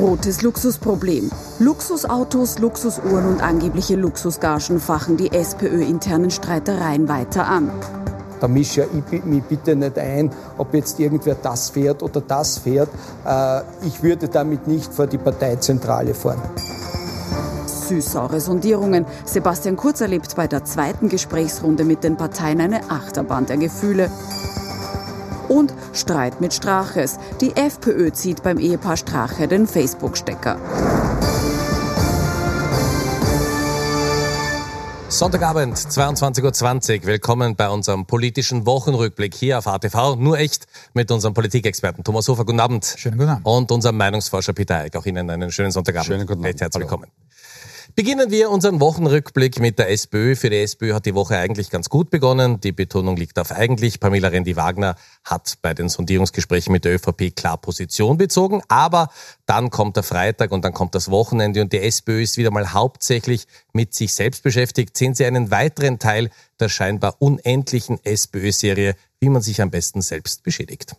Rotes Luxusproblem. Luxusautos, Luxusuhren und angebliche Luxusgagen fachen die SPÖ-internen Streitereien weiter an. Da mische ich mich bitte nicht ein, ob jetzt irgendwer das fährt oder das fährt. Äh, ich würde damit nicht vor die Parteizentrale fahren. Süß-saure Sondierungen. Sebastian Kurz erlebt bei der zweiten Gesprächsrunde mit den Parteien eine Achterbahn der Gefühle. Und Streit mit Straches. Die FPÖ zieht beim Ehepaar Strache den Facebook-Stecker. Sonntagabend, 22.20 Uhr. Willkommen bei unserem politischen Wochenrückblick hier auf ATV. Nur echt mit unserem Politikexperten Thomas Hofer. Guten Abend. Schönen guten Abend. Und unserem Meinungsforscher Peter Eick. Auch Ihnen einen schönen Sonntagabend. Schönen guten Abend. Herzlich willkommen. Beginnen wir unseren Wochenrückblick mit der SPÖ. Für die SPÖ hat die Woche eigentlich ganz gut begonnen. Die Betonung liegt auf eigentlich. Pamela Rendi-Wagner hat bei den Sondierungsgesprächen mit der ÖVP klar Position bezogen. Aber dann kommt der Freitag und dann kommt das Wochenende und die SPÖ ist wieder mal hauptsächlich mit sich selbst beschäftigt. Sehen Sie einen weiteren Teil der scheinbar unendlichen SPÖ-Serie, wie man sich am besten selbst beschädigt.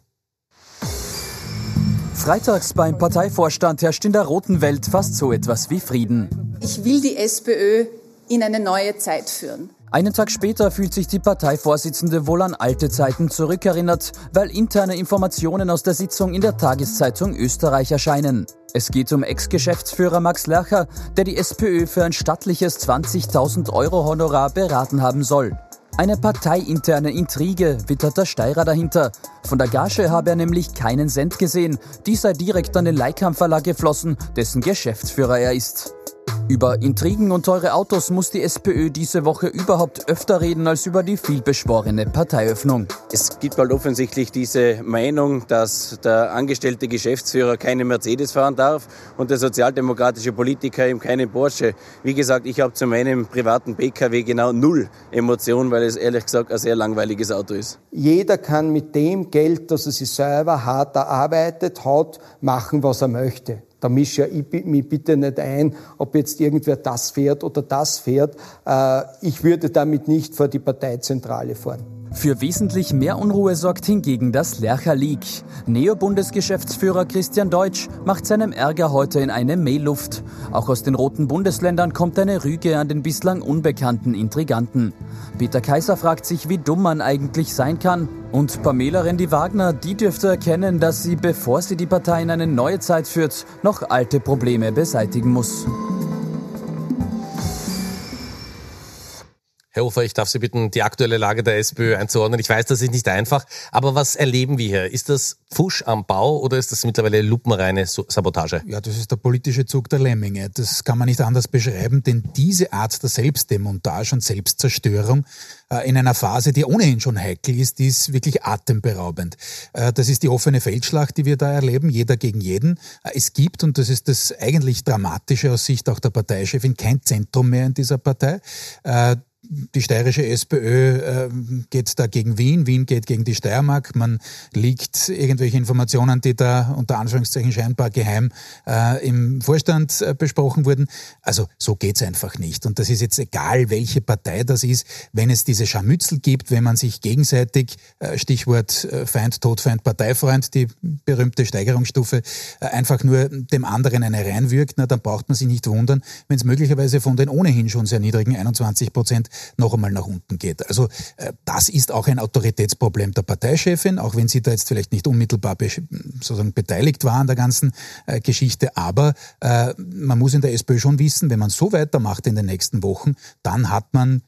Freitags beim Parteivorstand herrscht in der roten Welt fast so etwas wie Frieden. Ich will die SPÖ in eine neue Zeit führen. Einen Tag später fühlt sich die Parteivorsitzende wohl an alte Zeiten zurückerinnert, weil interne Informationen aus der Sitzung in der Tageszeitung Österreich erscheinen. Es geht um Ex-Geschäftsführer Max Lercher, der die SPÖ für ein stattliches 20.000 Euro Honorar beraten haben soll. Eine parteiinterne Intrige wittert der Steirer dahinter. Von der Gage habe er nämlich keinen Cent gesehen. Die sei direkt an den Leikam Verlag geflossen, dessen Geschäftsführer er ist. Über Intrigen und teure Autos muss die SPÖ diese Woche überhaupt öfter reden als über die vielbeschworene Parteiöffnung. Es gibt halt offensichtlich diese Meinung, dass der angestellte Geschäftsführer keine Mercedes fahren darf und der sozialdemokratische Politiker ihm keine Porsche. Wie gesagt, ich habe zu meinem privaten PKW genau null Emotionen, weil es ehrlich gesagt ein sehr langweiliges Auto ist. Jeder kann mit dem Geld, das er sich selber hart erarbeitet hat, machen, was er möchte. Da mische ich mich bitte nicht ein, ob jetzt irgendwer das fährt oder das fährt. Äh, ich würde damit nicht vor die Parteizentrale fahren. Für wesentlich mehr Unruhe sorgt hingegen das Lercher Leak. Neo-Bundesgeschäftsführer Christian Deutsch macht seinem Ärger heute in eine Mailluft. Auch aus den roten Bundesländern kommt eine Rüge an den bislang unbekannten Intriganten. Peter Kaiser fragt sich, wie dumm man eigentlich sein kann. Und Pamela Rendi-Wagner, die dürfte erkennen, dass sie, bevor sie die Partei in eine neue Zeit führt, noch alte Probleme beseitigen muss. Herr Hofer, ich darf Sie bitten, die aktuelle Lage der SPÖ einzuordnen. Ich weiß, das ist nicht einfach, aber was erleben wir hier? Ist das Fusch am Bau oder ist das mittlerweile lupenreine Sabotage? Ja, das ist der politische Zug der Lemminge. Das kann man nicht anders beschreiben, denn diese Art der Selbstdemontage und Selbstzerstörung äh, in einer Phase, die ohnehin schon heikel ist, die ist wirklich atemberaubend. Äh, das ist die offene Feldschlacht, die wir da erleben, jeder gegen jeden. Äh, es gibt, und das ist das eigentlich Dramatische aus Sicht auch der Parteichefin, kein Zentrum mehr in dieser Partei die steirische SPÖ äh, geht da gegen Wien, Wien geht gegen die Steiermark. Man liegt irgendwelche Informationen, die da unter Anführungszeichen scheinbar geheim äh, im Vorstand äh, besprochen wurden. Also so geht's einfach nicht. Und das ist jetzt egal, welche Partei das ist, wenn es diese Scharmützel gibt, wenn man sich gegenseitig, äh, Stichwort äh, Feind, Todfeind, Parteifreund, die berühmte Steigerungsstufe, äh, einfach nur dem anderen eine reinwirkt, na, dann braucht man sich nicht wundern, wenn es möglicherweise von den ohnehin schon sehr niedrigen 21 Prozent noch einmal nach unten geht. Also äh, das ist auch ein Autoritätsproblem der Parteichefin, auch wenn sie da jetzt vielleicht nicht unmittelbar sozusagen beteiligt war an der ganzen äh, Geschichte. Aber äh, man muss in der SPÖ schon wissen, wenn man so weitermacht in den nächsten Wochen, dann hat man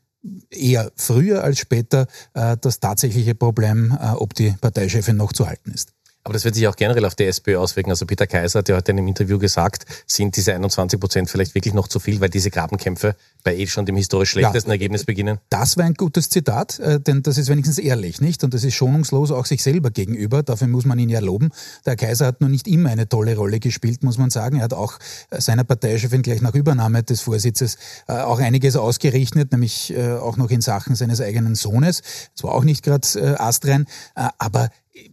eher früher als später das tatsächliche Problem, ob die Parteichefin noch zu halten ist. Aber das wird sich auch generell auf die SPÖ auswirken. Also Peter Kaiser hat ja heute in einem Interview gesagt, sind diese 21 Prozent vielleicht wirklich noch zu viel, weil diese Grabenkämpfe bei eh schon dem historisch schlechtesten ja, Ergebnis beginnen? Das war ein gutes Zitat, äh, denn das ist wenigstens ehrlich, nicht? Und das ist schonungslos auch sich selber gegenüber. Dafür muss man ihn ja loben. Der Kaiser hat nur nicht immer eine tolle Rolle gespielt, muss man sagen. Er hat auch äh, seiner Parteichefin gleich nach Übernahme des Vorsitzes äh, auch einiges ausgerichtet, nämlich auch noch in Sachen seines eigenen Sohnes. Das war auch nicht gerade astrein. Aber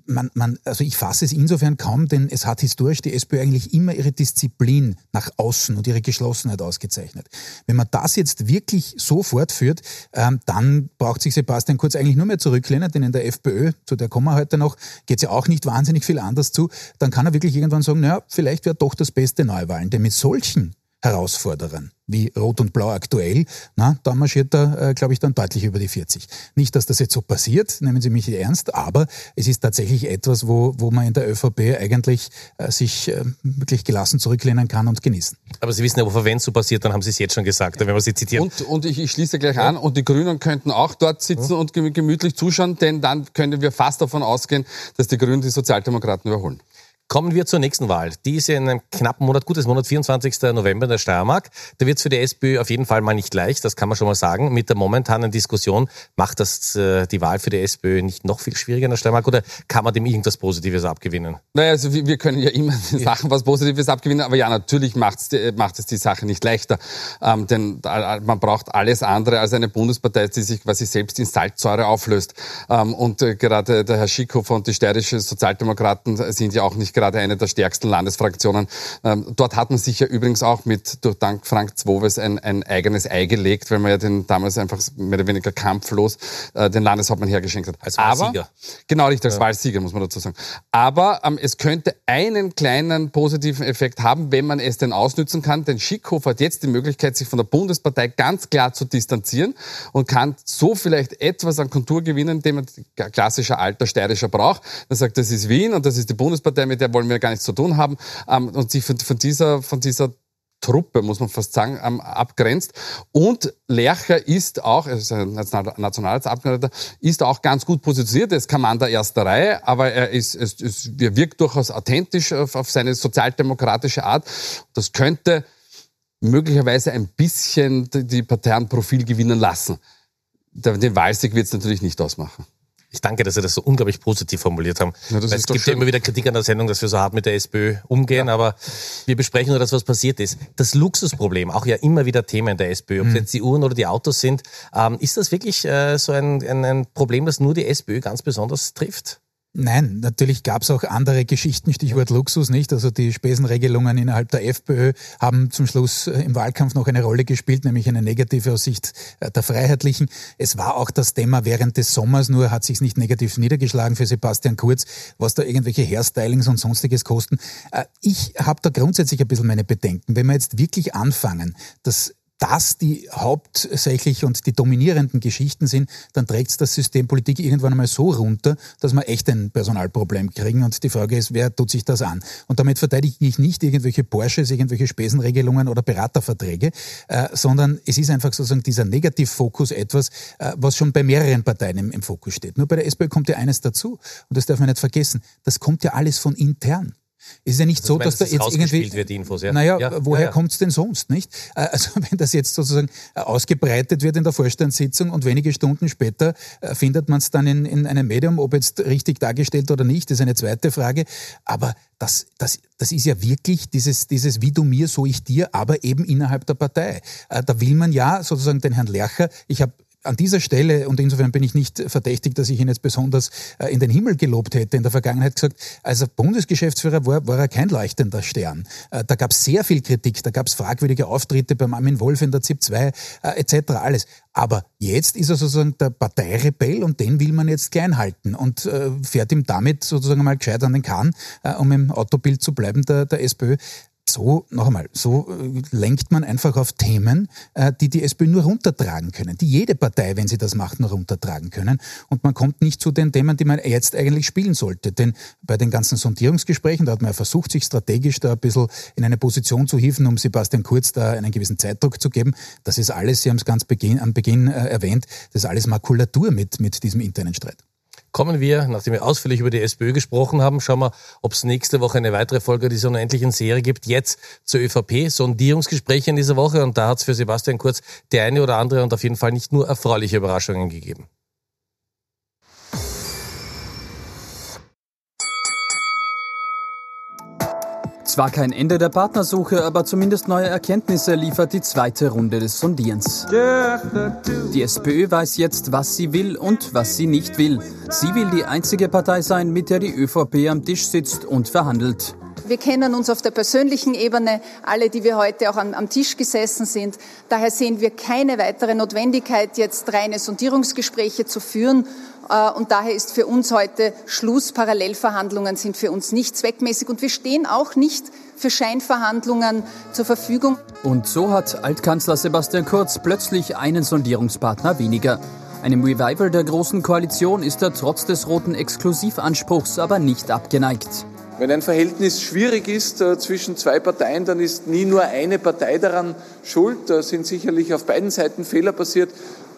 man, man, also ich fasse es insofern kaum, denn es hat historisch die SPÖ eigentlich immer ihre Disziplin nach außen und ihre Geschlossenheit ausgezeichnet. Wenn man das jetzt wirklich so fortführt, ähm, dann braucht sich Sebastian Kurz eigentlich nur mehr zurücklehnen, denn in der FPÖ, zu der kommen wir heute noch, geht es ja auch nicht wahnsinnig viel anders zu. Dann kann er wirklich irgendwann sagen, naja, vielleicht wäre doch das Beste Neuwahlen. Denn mit solchen Herausforderern wie Rot und Blau aktuell, na, da marschiert er, äh, glaube ich, dann deutlich über die 40. Nicht, dass das jetzt so passiert, nehmen Sie mich ernst, aber es ist tatsächlich etwas, wo, wo man in der ÖVP eigentlich äh, sich äh, wirklich gelassen zurücklehnen kann und genießen. Aber Sie wissen ja, wenn es so passiert, dann haben Sie es jetzt schon gesagt, wenn wir Sie zitieren. Und, und ich, ich schließe gleich ja. an, und die Grünen könnten auch dort sitzen ja. und gemütlich zuschauen, denn dann können wir fast davon ausgehen, dass die Grünen die Sozialdemokraten überholen. Kommen wir zur nächsten Wahl. Die ist ja in einem knappen Monat, gutes Monat, 24. November in der Steiermark. Da wird es für die SPÖ auf jeden Fall mal nicht leicht, das kann man schon mal sagen. Mit der momentanen Diskussion macht das äh, die Wahl für die SPÖ nicht noch viel schwieriger in der Steiermark oder kann man dem irgendwas Positives abgewinnen? Naja, also wir, wir können ja immer den Sachen was Positives abgewinnen, aber ja, natürlich macht es macht es die Sache nicht leichter. Ähm, denn man braucht alles andere als eine Bundespartei, die sich quasi selbst in Salzsäure auflöst. Ähm, und äh, gerade der Herr Schickhofer und die steirische Sozialdemokraten sind ja auch nicht gerade eine der stärksten Landesfraktionen. Ähm, dort hat man sich ja übrigens auch mit, durch Dank Frank Zwowes ein, ein eigenes Ei gelegt, weil man ja den damals einfach mehr oder weniger kampflos äh, den Landeshauptmann hergeschenkt hat. Als Wahlsieger. Aber, genau, richtig, als ja. Wahlsieger, muss man dazu sagen. Aber ähm, es könnte einen kleinen positiven Effekt haben, wenn man es denn ausnützen kann, denn Schickhofer hat jetzt die Möglichkeit, sich von der Bundespartei ganz klar zu distanzieren und kann so vielleicht etwas an Kontur gewinnen, den man klassischer alter steirischer braucht. Er sagt, das ist Wien und das ist die Bundespartei, mit der wollen wir gar nichts zu tun haben ähm, und sich von, von dieser, von dieser Truppe, muss man fast sagen, ähm, abgrenzt. Und Lercher ist auch, er ist ein Nationalratsabgeordneter, ist auch ganz gut positioniert. Er ist kein Mann der ersten Reihe, aber er ist, ist, ist, er wirkt durchaus authentisch auf, auf seine sozialdemokratische Art. Das könnte möglicherweise ein bisschen die Parteien Profil gewinnen lassen. Den Wahlsieg wird es natürlich nicht ausmachen. Ich danke, dass Sie das so unglaublich positiv formuliert haben. Ja, es gibt ja immer wieder Kritik an der Sendung, dass wir so hart mit der SPÖ umgehen, ja. aber wir besprechen nur das, was passiert ist. Das Luxusproblem, auch ja immer wieder Thema in der SPÖ, ob es mhm. jetzt die Uhren oder die Autos sind. Ähm, ist das wirklich äh, so ein, ein, ein Problem, das nur die SPÖ ganz besonders trifft? Nein, natürlich gab es auch andere Geschichten, Stichwort Luxus, nicht? Also die Spesenregelungen innerhalb der FPÖ haben zum Schluss äh, im Wahlkampf noch eine Rolle gespielt, nämlich eine negative aus Sicht äh, der Freiheitlichen. Es war auch das Thema während des Sommers, nur hat sich nicht negativ niedergeschlagen für Sebastian Kurz, was da irgendwelche Hairstylings und sonstiges kosten. Äh, ich habe da grundsätzlich ein bisschen meine Bedenken. Wenn wir jetzt wirklich anfangen, das das die hauptsächlich und die dominierenden Geschichten sind, dann trägt es das System Politik irgendwann einmal so runter, dass wir echt ein Personalproblem kriegen. Und die Frage ist, wer tut sich das an? Und damit verteidige ich nicht irgendwelche Porsches, irgendwelche Spesenregelungen oder Beraterverträge, äh, sondern es ist einfach sozusagen dieser Negativfokus etwas, äh, was schon bei mehreren Parteien im, im Fokus steht. Nur bei der SPÖ kommt ja eines dazu, und das darf man nicht vergessen, das kommt ja alles von intern. Es ist ja nicht also, so, dass da jetzt irgendwie. Wird, Infos, ja? Naja, ja, woher ja, es denn sonst, nicht? Äh, also, wenn das jetzt sozusagen äh, ausgebreitet wird in der Vorstandssitzung und wenige Stunden später äh, findet man es dann in, in einem Medium, ob jetzt richtig dargestellt oder nicht, ist eine zweite Frage. Aber das, das, das ist ja wirklich dieses, dieses wie du mir, so ich dir, aber eben innerhalb der Partei. Da will man ja sozusagen den Herrn Lercher, ich habe an dieser Stelle, und insofern bin ich nicht verdächtig, dass ich ihn jetzt besonders äh, in den Himmel gelobt hätte, in der Vergangenheit gesagt, als er Bundesgeschäftsführer war, war er kein leuchtender Stern. Äh, da gab es sehr viel Kritik, da gab es fragwürdige Auftritte beim Armin Wolf in der ZIP 2 äh, etc. alles. Aber jetzt ist er sozusagen der Parteirebell und den will man jetzt klein halten und fährt ihm damit sozusagen mal gescheit an den Kahn, um im Autobild zu bleiben der, der SPÖ so, noch einmal, so äh, lenkt man einfach auf Themen, äh, die die SPÖ nur runtertragen können, die jede Partei, wenn sie das macht, nur runtertragen können. Und man kommt nicht zu den Themen, die man jetzt eigentlich spielen sollte. Denn bei den ganzen Sondierungsgesprächen, da hat man ja versucht, sich strategisch da ein bisschen in eine Position zu hieven, um Sebastian Kurz da einen gewissen Zeitdruck zu geben. Das ist alles, Sie haben es ganz Beginn, am Beginn äh, erwähnt, das ist alles Makulatur mit, mit diesem internen Streit kommen wir, nachdem wir ausführlich über die SPÖ gesprochen haben, schauen wir, ob es nächste Woche eine weitere Folge dieser unendlichen Serie gibt. Jetzt zur ÖVP, Sondierungsgespräche in dieser Woche und da hat es für Sebastian Kurz die eine oder andere und auf jeden Fall nicht nur erfreuliche Überraschungen gegeben. Zwar kein Ende der Partnersuche, aber zumindest neue Erkenntnisse liefert die zweite Runde des Sondierens. Die SPÖ weiß jetzt, was sie will und was sie nicht will. Sie will die einzige Partei sein, mit der die ÖVP am Tisch sitzt und verhandelt. Wir kennen uns auf der persönlichen Ebene, alle, die wir heute auch am, am, Tisch gesessen sind. Daher sehen wir keine weitere Notwendigkeit, jetzt reine Sondierungsgespräche zu führen. Äh, und daher ist für uns heute Schluss. Parallelverhandlungen sind für uns nicht zweckmäßig. Und wir stehen auch nicht für Scheinverhandlungen zur Verfügung. Und so hat Altkanzler Sebastian Kurz plötzlich einen Sondierungspartner weniger. Einem Revival der Großen Koalition ist er trotz des roten Exklusivanspruchs aber nicht abgeneigt. Wenn ein Verhältnis schwierig ist äh, zwischen zwei Parteien, dann ist nie nur eine Partei daran schuld. Da sind sicherlich auf beiden Seiten Fehler passiert.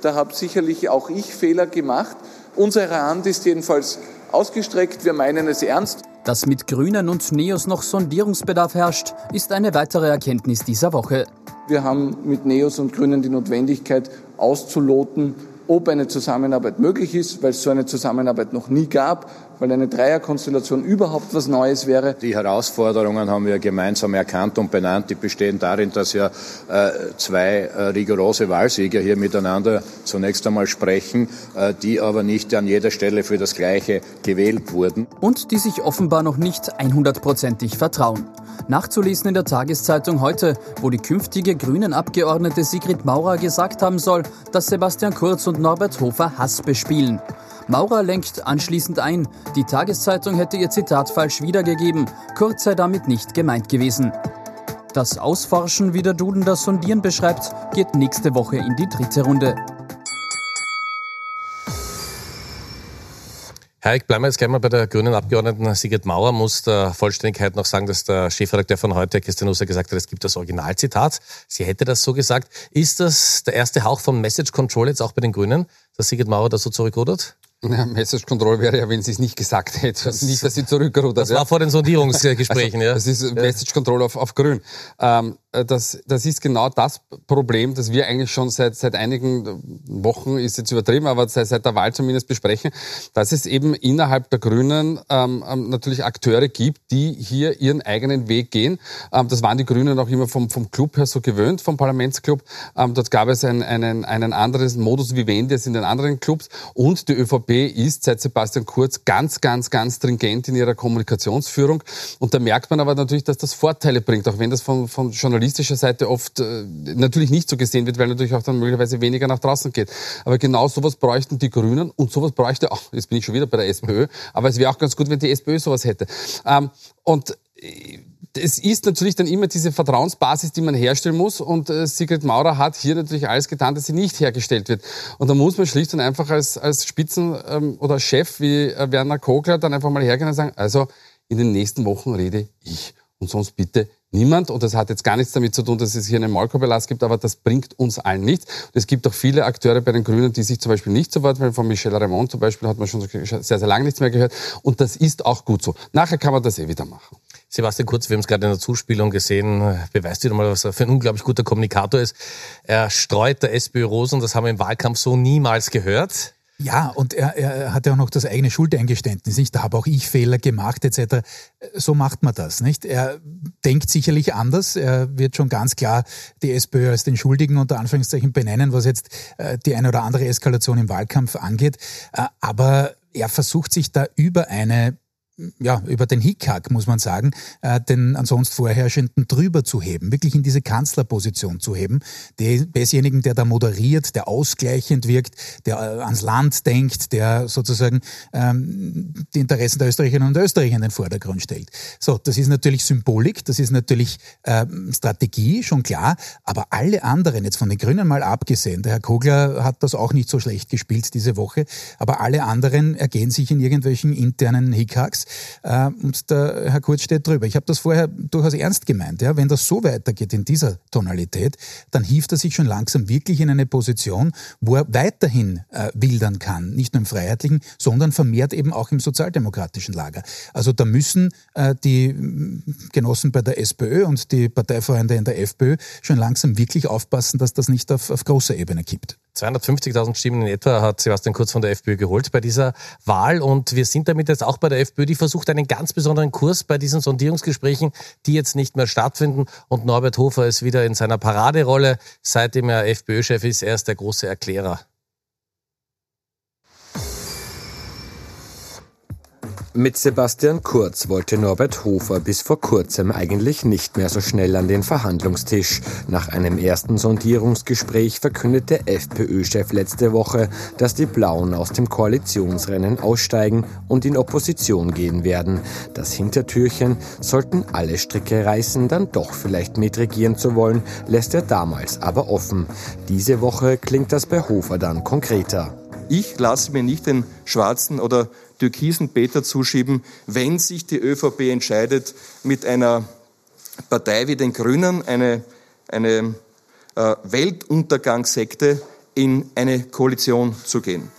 Da habe sicherlich auch ich Fehler gemacht. Unsere Hand ist jedenfalls ausgestreckt. Wir meinen es ernst. Dass mit Grünen und Neos noch Sondierungsbedarf herrscht, ist eine weitere Erkenntnis dieser Woche. Wir haben mit Neos und Grünen die Notwendigkeit auszuloten, ob eine Zusammenarbeit möglich ist, weil es so eine Zusammenarbeit noch nie gab, weil eine Dreierkonstellation überhaupt was Neues wäre. Die Herausforderungen haben wir gemeinsam erkannt und benannt. Die bestehen darin, dass ja äh, zwei äh, rigorose Wahlsieger hier miteinander zunächst einmal sprechen, äh, die aber nicht an jeder Stelle für das Gleiche gewählt wurden. Und die sich offenbar noch nicht 100%ig vertrauen. Nachzulesen in der Tageszeitung heute, wo die künftige grünen Abgeordnete Sigrid Maurer gesagt haben soll, dass Sebastian Kurz und Norbert Hofer Hass bespielen. Maurer lenkt anschließend ein, die Tageszeitung hätte ihr Zitat falsch wiedergegeben, Kurz sei damit nicht gemeint gewesen. Das Ausforschen, wie der Duden das Sondieren beschreibt, geht nächste Woche in die dritte Runde. Herr Eck, bleiben wir jetzt gleich mal bei der grünen Abgeordneten Sigrid Mauer. Muss der Vollständigkeit noch sagen, dass der Chefredakteur von heute, Christian Husser, gesagt hat, es gibt das Originalzitat. Sie hätte das so gesagt. Ist das der erste Hauch vom Message Control jetzt auch bei den Grünen, dass Sigrid Mauer da so zurückrudert? Ja, Message Control wäre ja, wenn sie es nicht gesagt hätte. Das nicht, dass sie zurückrudert. Das war vor den Sondierungsgesprächen, also, ja. Das ist Message Control auf, auf Grün. Ähm, äh, das, das ist genau das Problem, das wir eigentlich schon seit, seit einigen Wochen, ist jetzt übertrieben, aber seit, seit der Wahl zumindest besprechen, dass es eben innerhalb der Grünen ähm, ähm, natürlich Akteure gibt, die hier ihren eigenen Weg gehen. Ähm, das waren die Grünen auch immer vom, vom Club her so gewöhnt, vom Parlamentsclub. Ähm, dort gab es einen, einen, einen anderen Modus vivendi als in den anderen Clubs. Und die ÖVP ist seit Sebastian Kurz ganz, ganz, ganz stringent in ihrer Kommunikationsführung. Und da merkt man aber natürlich, dass das Vorteile bringt, auch wenn das von, von journalistischer Seite oft äh, natürlich nicht so gesehen wird, weil natürlich auch dann möglicherweise weniger nach draußen geht. Aber genau sowas bräuchten die Grünen und sowas bräuchte, ach, jetzt bin ich schon wieder bei der SPÖ, aber es wäre auch ganz gut, wenn die SPÖ sowas hätte. Ähm, und äh, es ist natürlich dann immer diese Vertrauensbasis, die man herstellen muss. Und äh, Sigrid Maurer hat hier natürlich alles getan, dass sie nicht hergestellt wird. Und da muss man schlicht und einfach als, als Spitzen- ähm, oder Chef wie äh, Werner Kogler dann einfach mal hergehen und sagen, also in den nächsten Wochen rede ich. Und sonst bitte niemand. Und das hat jetzt gar nichts damit zu tun, dass es hier einen Maulkorbellass gibt, aber das bringt uns allen nichts. Und es gibt auch viele Akteure bei den Grünen, die sich zum Beispiel nicht so weit, weil von Michel Raymond zum Beispiel hat man schon sehr, sehr lange nichts mehr gehört. Und das ist auch gut so. Nachher kann man das eh wieder machen. Sebastian Kurz, wir haben es gerade in der Zuspielung gesehen, beweist wieder mal, was er für ein unglaublich guter Kommunikator ist. Er streut der SPÖ Rosen, das haben wir im Wahlkampf so niemals gehört. Ja, und er, er hat ja auch noch das eigene Schuldeingeständnis, nicht? Da habe auch ich Fehler gemacht, etc. So macht man das, nicht? Er denkt sicherlich anders. Er wird schon ganz klar die SPÖ als den Schuldigen unter Anführungszeichen benennen, was jetzt äh, die eine oder andere Eskalation im Wahlkampf angeht. Äh, aber er versucht sich da über eine ja, über den Hickhack, muss man sagen, äh, den ansonsten Vorherrschenden drüber zu heben, wirklich in diese Kanzlerposition zu heben, desjenigen, der da moderiert, der ausgleichend wirkt, der äh, ans Land denkt, der sozusagen ähm, die Interessen der Österreicherinnen und Österreicher in den Vordergrund stellt. So, das ist natürlich Symbolik, das ist natürlich ähm, Strategie, schon klar, aber alle anderen, jetzt von den Grünen mal abgesehen, der Herr Kogler hat das auch nicht so schlecht gespielt diese Woche, aber alle anderen ergehen sich in irgendwelchen internen Hickhacks äh, und der Herr Kurz steht drüber. Ich habe das vorher durchaus ernst gemeint. Ja? Wenn das so weitergeht in dieser Tonalität, dann hieft er sich schon langsam wirklich in eine Position, wo er weiterhin äh, wildern kann. Nicht nur im freiheitlichen, sondern vermehrt eben auch im sozialdemokratischen Lager. Also da müssen äh, die Genossen bei der SPÖ und die Parteifreunde in der FPÖ schon langsam wirklich aufpassen, dass das nicht auf, auf großer Ebene kippt. 250.000 Stimmen in etwa hat Sebastian Kurz von der FPÖ geholt bei dieser Wahl. Und wir sind damit jetzt auch bei der FPÖ, die versucht einen ganz besonderen Kurs bei diesen Sondierungsgesprächen, die jetzt nicht mehr stattfinden. Und Norbert Hofer ist wieder in seiner Paraderolle. Seitdem er FPÖ-Chef ist, er ist der große Erklärer. Mit Sebastian Kurz wollte Norbert Hofer bis vor kurzem eigentlich nicht mehr so schnell an den Verhandlungstisch. Nach einem ersten Sondierungsgespräch verkündete FPÖ-Chef letzte Woche, dass die Blauen aus dem Koalitionsrennen aussteigen und in Opposition gehen werden. Das Hintertürchen, sollten alle Stricke reißen, dann doch vielleicht mitregieren zu wollen, lässt er damals aber offen. Diese Woche klingt das bei Hofer dann konkreter. Ich lasse mir nicht den schwarzen oder türkisen Peter zuschieben, wenn sich die ÖVP entscheidet, mit einer Partei wie den Grünen, eine, eine äh, Weltuntergangssekte, in eine Koalition zu gehen.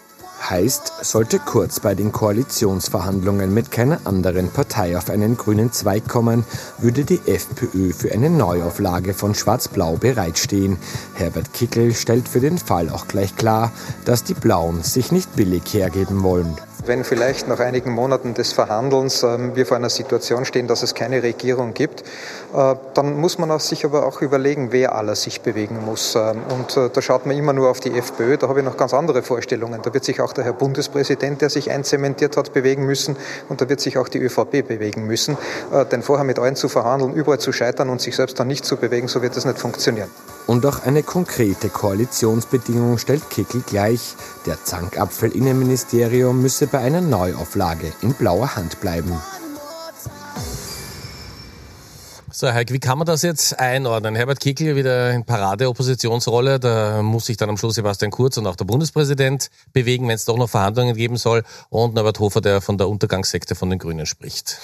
Heißt, sollte Kurz bei den Koalitionsverhandlungen mit keiner anderen Partei auf einen grünen Zweig kommen, würde die FPÖ für eine Neuauflage von Schwarz-Blau bereitstehen. Herbert Kickel stellt für den Fall auch gleich klar, dass die Blauen sich nicht billig hergeben wollen. Wenn vielleicht nach einigen Monaten des Verhandelns äh, wir vor einer Situation stehen, dass es keine Regierung gibt, äh, dann muss man sich aber auch überlegen, wer alles sich bewegen muss. Ähm, und äh, da schaut man immer nur auf die FPÖ, da habe ich noch ganz andere Vorstellungen. Da wird sich auch der Herr Bundespräsident, der sich einzementiert hat, bewegen müssen und da wird sich auch die ÖVP bewegen müssen. Äh, denn vorher mit allen zu verhandeln, überall zu scheitern und sich selbst dann nicht zu bewegen, so wird das nicht funktionieren. Und auch eine konkrete Koalitionsbedingung stellt Kickel gleich. Der Zankapfel-Innenministerium müsse bei einer Neuauflage in blauer Hand bleiben. So, Heik, wie kann man das jetzt einordnen? Herbert Kickl wieder in Parade-Oppositionsrolle, da muss sich dann am Schluss Sebastian Kurz und auch der Bundespräsident bewegen, wenn es doch noch Verhandlungen geben soll. Und Norbert Hofer, der von der Untergangssekte von den Grünen spricht.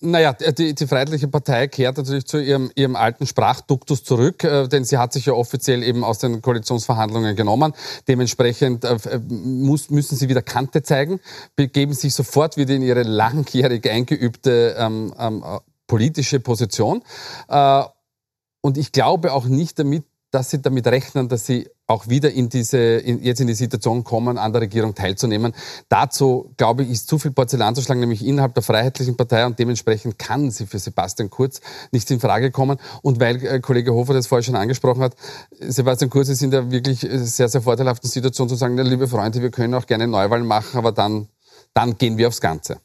Naja, die, die Freiheitliche Partei kehrt natürlich zu ihrem, ihrem alten Sprachduktus zurück, äh, denn sie hat sich ja offiziell eben aus den Koalitionsverhandlungen genommen. Dementsprechend äh, muss, müssen sie wieder Kante zeigen, begeben sich sofort wieder in ihre langjährig eingeübte ähm, ähm, politische Position. Äh, und ich glaube auch nicht damit, dass sie damit rechnen, dass sie auch wieder in diese, in, jetzt in die Situation kommen, an der Regierung teilzunehmen. Dazu, glaube ich, ist zu viel Porzellan zu schlagen, nämlich innerhalb der Freiheitlichen Partei und dementsprechend kann sie für Sebastian Kurz nicht in Frage kommen. Und weil äh, Kollege Hofer das vorher schon angesprochen hat, Sebastian Kurz ist in der wirklich sehr, sehr vorteilhaften Situation zu sagen, liebe Freunde, wir können auch gerne Neuwahlen machen, aber dann, dann gehen wir aufs Ganze.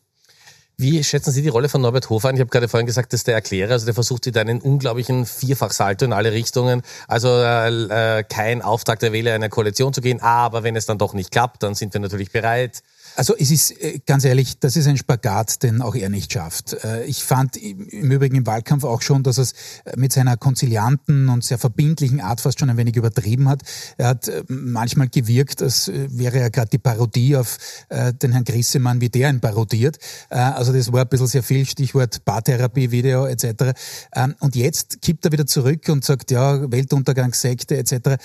Wie schätzen Sie die Rolle von Norbert Hofer ein? Ich habe gerade vorhin gesagt, das ist der Erklärer, also der versucht mit einen unglaublichen Vierfachsalto in alle Richtungen. Also äh, äh, kein Auftrag der Wähler, in eine Koalition zu gehen, aber wenn es dann doch nicht klappt, dann sind wir natürlich bereit. Also es ist äh, ganz ehrlich, das ist ein Spagat, den auch er nicht schafft. Äh, ich fand im Übrigen im Wahlkampf auch schon, dass er es äh, mit seiner konzilianten und sehr verbindlichen Art fast schon ein wenig übertrieben hat. Er hat manchmal gewirkt, als wäre er gerade die Parodie auf den Herrn Grissemann, wie der ihn parodiert. Also das war ein bisschen sehr viel, Stichwort Paartherapie, Video etc. Ähm, und jetzt kippt er wieder zurück und sagt, ja, Weltuntergangssekte etc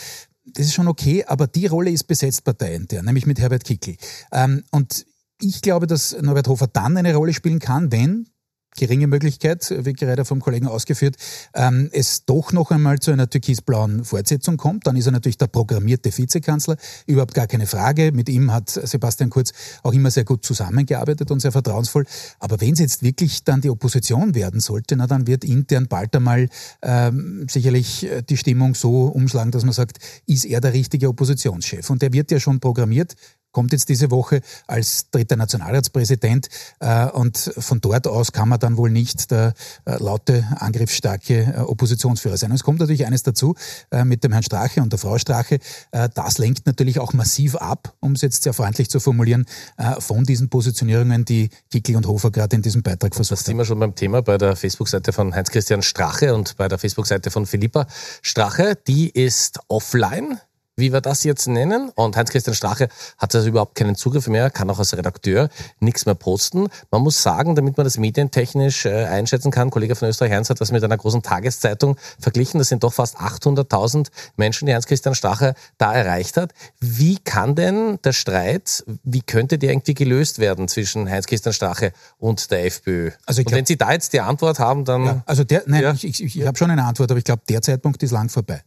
das ist schon okay, aber die Rolle ist besetzt parteiintern, nämlich mit Herbert Kickl. Ähm, und ich glaube, dass Norbert Hofer dann eine Rolle spielen kann, wenn geringe Möglichkeit, wie gerade vom Kollegen ausgeführt, ähm, es doch noch einmal zu einer türkisblauen Fortsetzung kommt. Dann ist er natürlich der programmierte Vizekanzler, überhaupt gar keine Frage. Mit ihm hat Sebastian Kurz auch immer sehr gut zusammengearbeitet und sehr vertrauensvoll. Aber wenn es jetzt wirklich dann die Opposition werden sollte, na dann wird intern bald einmal ähm, sicherlich die Stimmung so umschlagen, dass man sagt, ist er der richtige Oppositionschef? Und der wird ja schon programmiert kommt jetzt diese Woche als dritter Nationalratspräsident äh, und von dort aus kann man dann wohl nicht der äh, laute, angriffsstarke äh, Oppositionsführer sein. Und es kommt natürlich eines dazu äh, mit dem Herrn Strache und der Frau Strache. Äh, das lenkt natürlich auch massiv ab, um es jetzt sehr freundlich zu formulieren, äh, von diesen Positionierungen, die Kickel und Hofer gerade in diesem Beitrag versucht haben. Das sind wir schon beim Thema bei der Facebook-Seite von Heinz-Christian Strache und bei der Facebook-Seite von Philippa Strache. Die ist offline wie wir das jetzt nennen. Und Heinz-Christian Strache hat also überhaupt keinen Zugriff mehr, kann auch als Redakteur nichts mehr posten. Man muss sagen, damit man das medientechnisch äh, einschätzen kann, Kollege von Österreich Heinz hat das mit einer großen Tageszeitung verglichen. Das sind doch fast 800.000 Menschen, die Heinz-Christian Strache da erreicht hat. Wie kann denn der Streit, wie könnte der irgendwie gelöst werden zwischen Heinz-Christian Strache und der FPÖ? Also glaub, und wenn Sie da jetzt die Antwort haben, dann... Ja, also der, nein, ja. ich, ich, ich habe schon eine Antwort, aber ich glaube, der Zeitpunkt ist lang vorbei.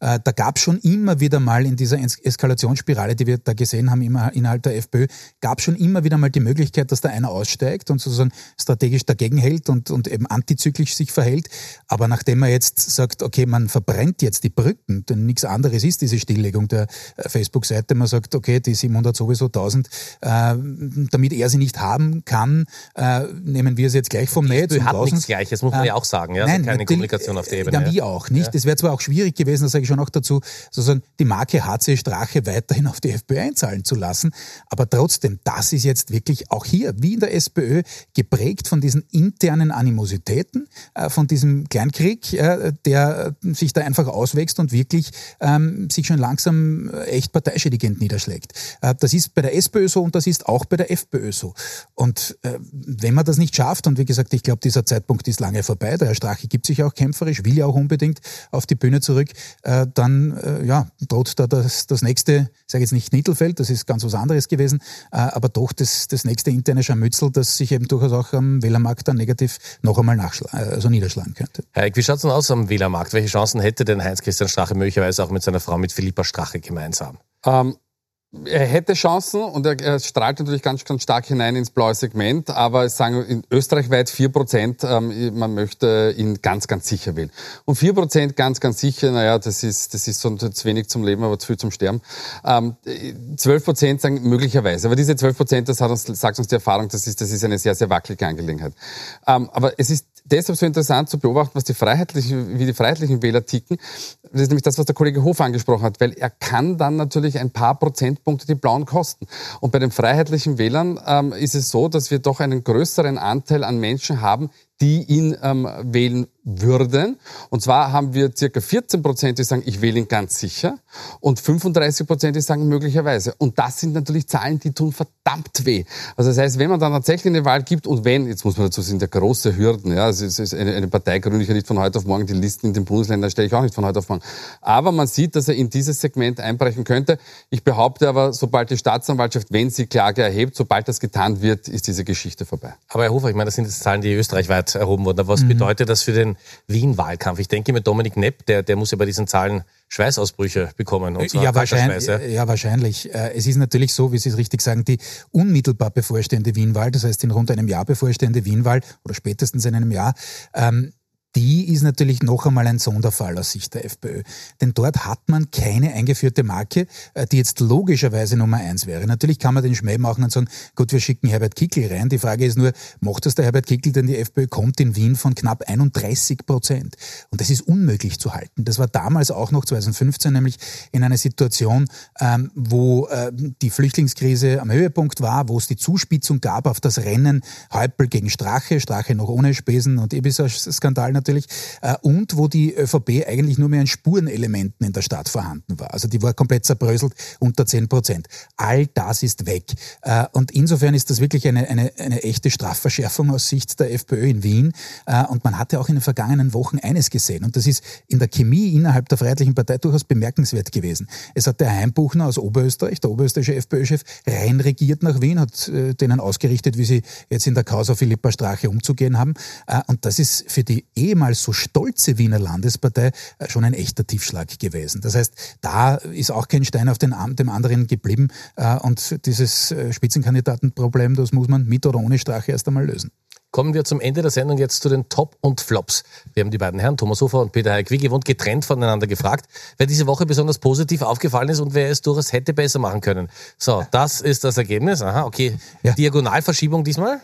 Äh, da gab schon immer wieder mal in dieser Eskalationsspirale, die wir da gesehen haben immer innerhalb der FPÖ, gab schon immer wieder mal die Möglichkeit, dass da einer aussteigt und sozusagen strategisch dagegen hält und, und eben antizyklisch sich verhält. Aber nachdem man jetzt sagt, okay, man verbrennt jetzt die Brücken, denn nichts anderes ist diese Stilllegung der äh, Facebook-Seite. Man sagt, okay, die 700 sowieso 1000, äh, damit er sie nicht haben kann, äh, nehmen wir sie jetzt gleich vom Netz. hat nichts Gleiches, muss man äh, ja auch sagen. Ja? Nein, keine Kommunikation auf der Ebene. Dann wie auch nicht. Es ja. wäre zwar auch schwierig gewesen, das sage ich schon auch dazu, sozusagen die Marke HC Strache weiterhin auf die FPÖ einzahlen zu lassen. Aber trotzdem, das ist jetzt wirklich auch hier, wie in der SPÖ, geprägt von diesen internen Animositäten, äh, von diesem Kleinkrieg, äh, der sich da einfach auswächst und wirklich ähm, sich schon langsam echt parteischädigend niederschlägt. Äh, das ist bei der SPÖ so und das ist auch bei der FPÖ so. Und äh, wenn man das nicht schafft, und wie gesagt, ich glaube, dieser Zeitpunkt ist lange vorbei, der Herr Strache gibt sich auch kämpferisch, will ja auch unbedingt auf die Bühne zurück, äh, dann äh, ja, droht da das, das nächste, ich sage jetzt nicht Nittelfeld, das ist ganz was anderes gewesen, äh, aber doch das, das nächste interne Scharmützel, das sich eben durchaus auch am Wählermarkt dann negativ noch einmal also niederschlagen könnte. Herr Eck, wie schaut es denn aus am Wählermarkt? Welche Chancen hätte denn Heinz-Christian Strache möglicherweise auch mit seiner Frau, mit Philippa Strache gemeinsam? Ähm, er hätte Chancen und er, er, strahlt natürlich ganz, ganz stark hinein ins blaue Segment, aber sagen in Österreich weit vier Prozent, ähm, man möchte ihn ganz, ganz sicher wählen. Und vier Prozent ganz, ganz sicher, naja, das ist, das ist so zu wenig zum Leben, aber zu viel zum Sterben. Ähm, zwölf ähm, Prozent sagen möglicherweise, aber diese zwölf Prozent, das hat uns, sagt uns die Erfahrung, das ist, das ist eine sehr, sehr wackelige Angelegenheit. Ähm, aber es ist deshalb so interessant zu beobachten, was die freiheitlichen, wie die freiheitlichen Wähler ticken. Das ist nämlich das, was der Kollege Hof angesprochen hat, weil er kann dann natürlich ein paar Prozentpunkte die Blauen kosten. Und bei den freiheitlichen Wählern ähm, ist es so, dass wir doch einen größeren Anteil an Menschen haben, die ihn ähm, wählen würden. Und zwar haben wir circa 14 Prozent, die sagen, ich wähle ihn ganz sicher und 35 Prozent, die sagen möglicherweise. Und das sind natürlich Zahlen, die tun verdammt weh. Also das heißt, wenn man dann tatsächlich eine Wahl gibt und wenn, jetzt muss man dazu sind ja große Hürden, ja, es ist eine, eine Partei gründe ich ja nicht von heute auf morgen, die Listen in den Bundesländern stelle ich auch nicht von heute auf morgen. Aber man sieht, dass er in dieses Segment einbrechen könnte. Ich behaupte aber, sobald die Staatsanwaltschaft, wenn sie Klage erhebt, sobald das getan wird, ist diese Geschichte vorbei. Aber Herr Hofer, ich meine, das sind jetzt Zahlen, die österreichweit erhoben wurden. was mhm. bedeutet das für den Wien-Wahlkampf? Ich denke mit Dominik Nepp, der, der muss ja bei diesen Zahlen Schweißausbrüche bekommen. Und zwar ja, wahrscheinlich, ja, wahrscheinlich. Äh, es ist natürlich so, wie Sie es richtig sagen, die unmittelbar bevorstehende Wienwahl, das heißt in rund einem Jahr bevorstehende Wienwahl oder spätestens in einem Jahr, ähm, die ist natürlich noch einmal ein Sonderfall aus Sicht der FPÖ. Denn dort hat man keine eingeführte Marke, äh, die jetzt logischerweise Nummer eins wäre. Natürlich kann man den Schmäh machen und sagen, gut, wir schicken Herbert Kickel rein. Die Frage ist nur, macht das der Herbert Kickel, denn die FPÖ kommt in Wien von knapp 31 Prozent. Und das ist unmöglich zu halten. Das war damals auch noch 2015 nämlich in einer Situation, ähm, wo äh, die Flüchtlingskrise am Höhepunkt war, wo es die Zuspitzung gab auf das Rennen Häupl gegen Strache, Strache noch ohne Spesen und Ibiza-Skandal natürlich, äh, und wo die ÖVP eigentlich nur mehr an Spurenelementen in der Stadt vorhanden war. Also die war komplett zerbröselt unter 10 Prozent. All das ist weg. Äh, und insofern ist das wirklich eine, eine, eine echte Strafverschärfung aus Sicht der FPÖ in Wien. Äh, und man hatte auch in den vergangenen Wochen eines gesehen. Und das ist in der Chemie innerhalb der Freiheitlichen Partei durchaus bemerkenswert gewesen. Es hat der Heimbuchner aus Oberösterreich, der oberösterreichische FPÖ-Chef, reinregiert nach Wien, hat denen ausgerichtet, wie sie jetzt in der Causa Philippa Strache umzugehen haben. Und das ist für die eh ehemals so stolze Wiener Landespartei äh, schon ein echter Tiefschlag gewesen. Das heißt, da ist auch kein Stein auf den, dem anderen geblieben äh, und dieses äh, Spitzenkandidatenproblem, das muss man mit oder ohne Strache erst einmal lösen. Kommen wir zum Ende der Sendung jetzt zu den Top und Flops. Wir haben die beiden Herren, Thomas Hofer und Peter Heik, wie gewohnt getrennt voneinander gefragt, wer diese Woche besonders positiv aufgefallen ist und wer es durchaus hätte besser machen können. So, das ist das Ergebnis. Aha, okay. Ja. Diagonalverschiebung diesmal?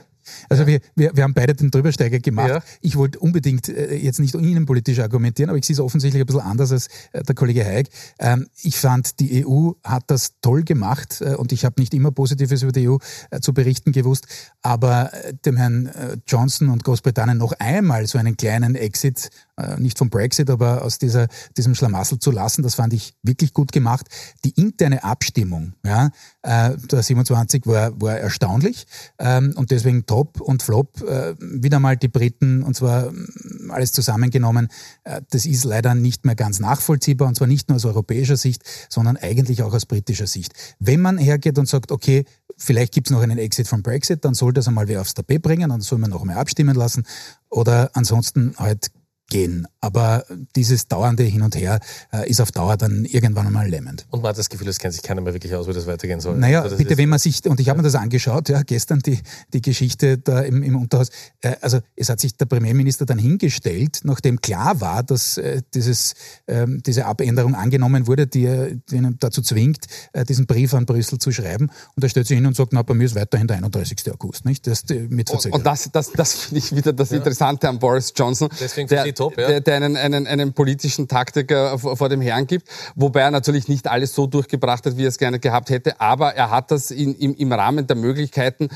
Also ja. wir, wir, wir haben beide den Drübersteiger gemacht. Ja. Ich wollte unbedingt äh, jetzt nicht innenpolitisch argumentieren, aber ich sehe es offensichtlich ein bisschen anders als äh, der Kollege Haig. Ähm, ich fand, die EU hat das toll gemacht äh, und ich habe nicht immer Positives über die EU äh, zu berichten gewusst, aber äh, dem Herrn äh, Johnson und Großbritannien noch einmal so einen kleinen Exit nicht vom Brexit, aber aus dieser, diesem Schlamassel zu lassen. Das fand ich wirklich gut gemacht. Die interne Abstimmung ja, äh, der 27 war, war erstaunlich ähm, und deswegen Top und Flop. Äh, wieder mal die Briten und zwar mm, alles zusammengenommen. Äh, das ist leider nicht mehr ganz nachvollziehbar und zwar nicht nur aus europäischer Sicht, sondern eigentlich auch aus britischer Sicht. Wenn man hergeht und sagt, okay, vielleicht gibt es noch einen Exit vom Brexit, dann soll das einmal wer aufs Tapet bringen, dann soll man noch einmal abstimmen lassen oder ansonsten halt gehen. Aber dieses dauernde Hin und Her äh, ist auf Dauer dann irgendwann einmal lähmend. Und man hat das Gefühl, es kennt sich keiner mehr wirklich aus, wie das weitergehen soll. Naja, also bitte, wenn man sich, und ich habe mir das angeschaut, ja, gestern die, die Geschichte da im, im Unterhaus, äh, also es hat sich der Premierminister dann hingestellt, nachdem klar war, dass äh, dieses, äh, diese Abänderung angenommen wurde, die, die ihn dazu zwingt, äh, diesen Brief an Brüssel zu schreiben. Und er stellt sich hin und sagt, na, bei mir ist weiterhin der 31. August, nicht? Das, äh, mit und, und das, das, das finde ich wieder das ja. Interessante an Boris Johnson. Deswegen der, top, ja. der, der einen, einen, einen politischen Taktiker vor, vor dem Herrn gibt, wobei er natürlich nicht alles so durchgebracht hat, wie er es gerne gehabt hätte, aber er hat das in, im, im Rahmen der Möglichkeiten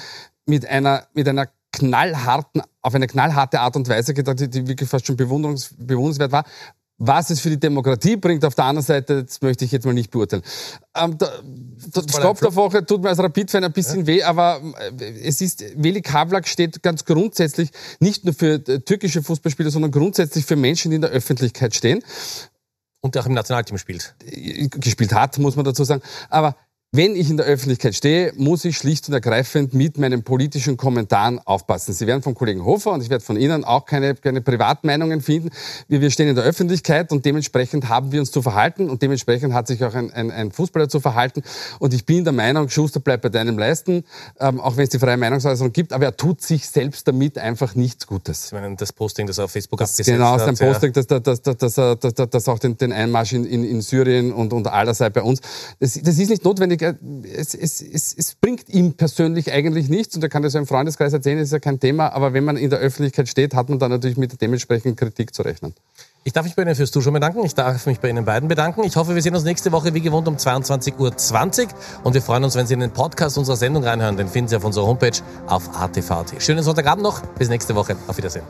mit einer, mit einer knallharten, auf eine knallharte Art und Weise gedacht, die, wirklich fast schon bewunderns, bewundernswert war. Was es für die Demokratie bringt, auf der anderen Seite, das möchte ich jetzt mal nicht beurteilen. Ähm, der, der Stopp der Woche tut mir als Rapid-Fan ein bisschen ja. weh, aber äh, es ist, Veli Kavlak steht ganz grundsätzlich nicht nur für äh, türkische Fußballspieler, sondern grundsätzlich für Menschen, die in der Öffentlichkeit stehen. Und der auch im Nationalteam spielt. Äh, gespielt hat, muss man dazu sagen. Aber wenn ich in der Öffentlichkeit stehe, muss ich schlicht und ergreifend mit meinen politischen Kommentaren aufpassen. Sie werden vom Kollegen Hofer und ich werde von Ihnen auch keine, keine Privatmeinungen finden. Wir, wir stehen in der Öffentlichkeit und dementsprechend haben wir uns zu verhalten und dementsprechend hat sich auch ein, ein, ein Fußballer zu verhalten. Und ich bin der Meinung, Schuster bleibt bei deinem Leisten, ähm, auch wenn es die freie Meinungsäußerung gibt, aber er tut sich selbst damit einfach nichts Gutes. Sie meinen das Posting, das er auf Facebook das, abgesetzt genau, hat? Genau, sein Posting, ja. dass, dass, dass, dass auch den, den Einmarsch in, in, in Syrien und, und allerseits bei uns, das, das ist nicht notwendig es, es, es, es bringt ihm persönlich eigentlich nichts und er kann das im Freundeskreis erzählen, ist ja kein Thema, aber wenn man in der Öffentlichkeit steht, hat man dann natürlich mit der dementsprechenden Kritik zu rechnen. Ich darf mich bei Ihnen fürs Zuschauen bedanken. Ich darf mich bei Ihnen beiden bedanken. Ich hoffe, wir sehen uns nächste Woche wie gewohnt um 22.20 Uhr. Und wir freuen uns, wenn Sie in den Podcast unserer Sendung reinhören. Den finden Sie auf unserer Homepage auf ATV.at. Schönen Sonntagabend noch. Bis nächste Woche. Auf Wiedersehen.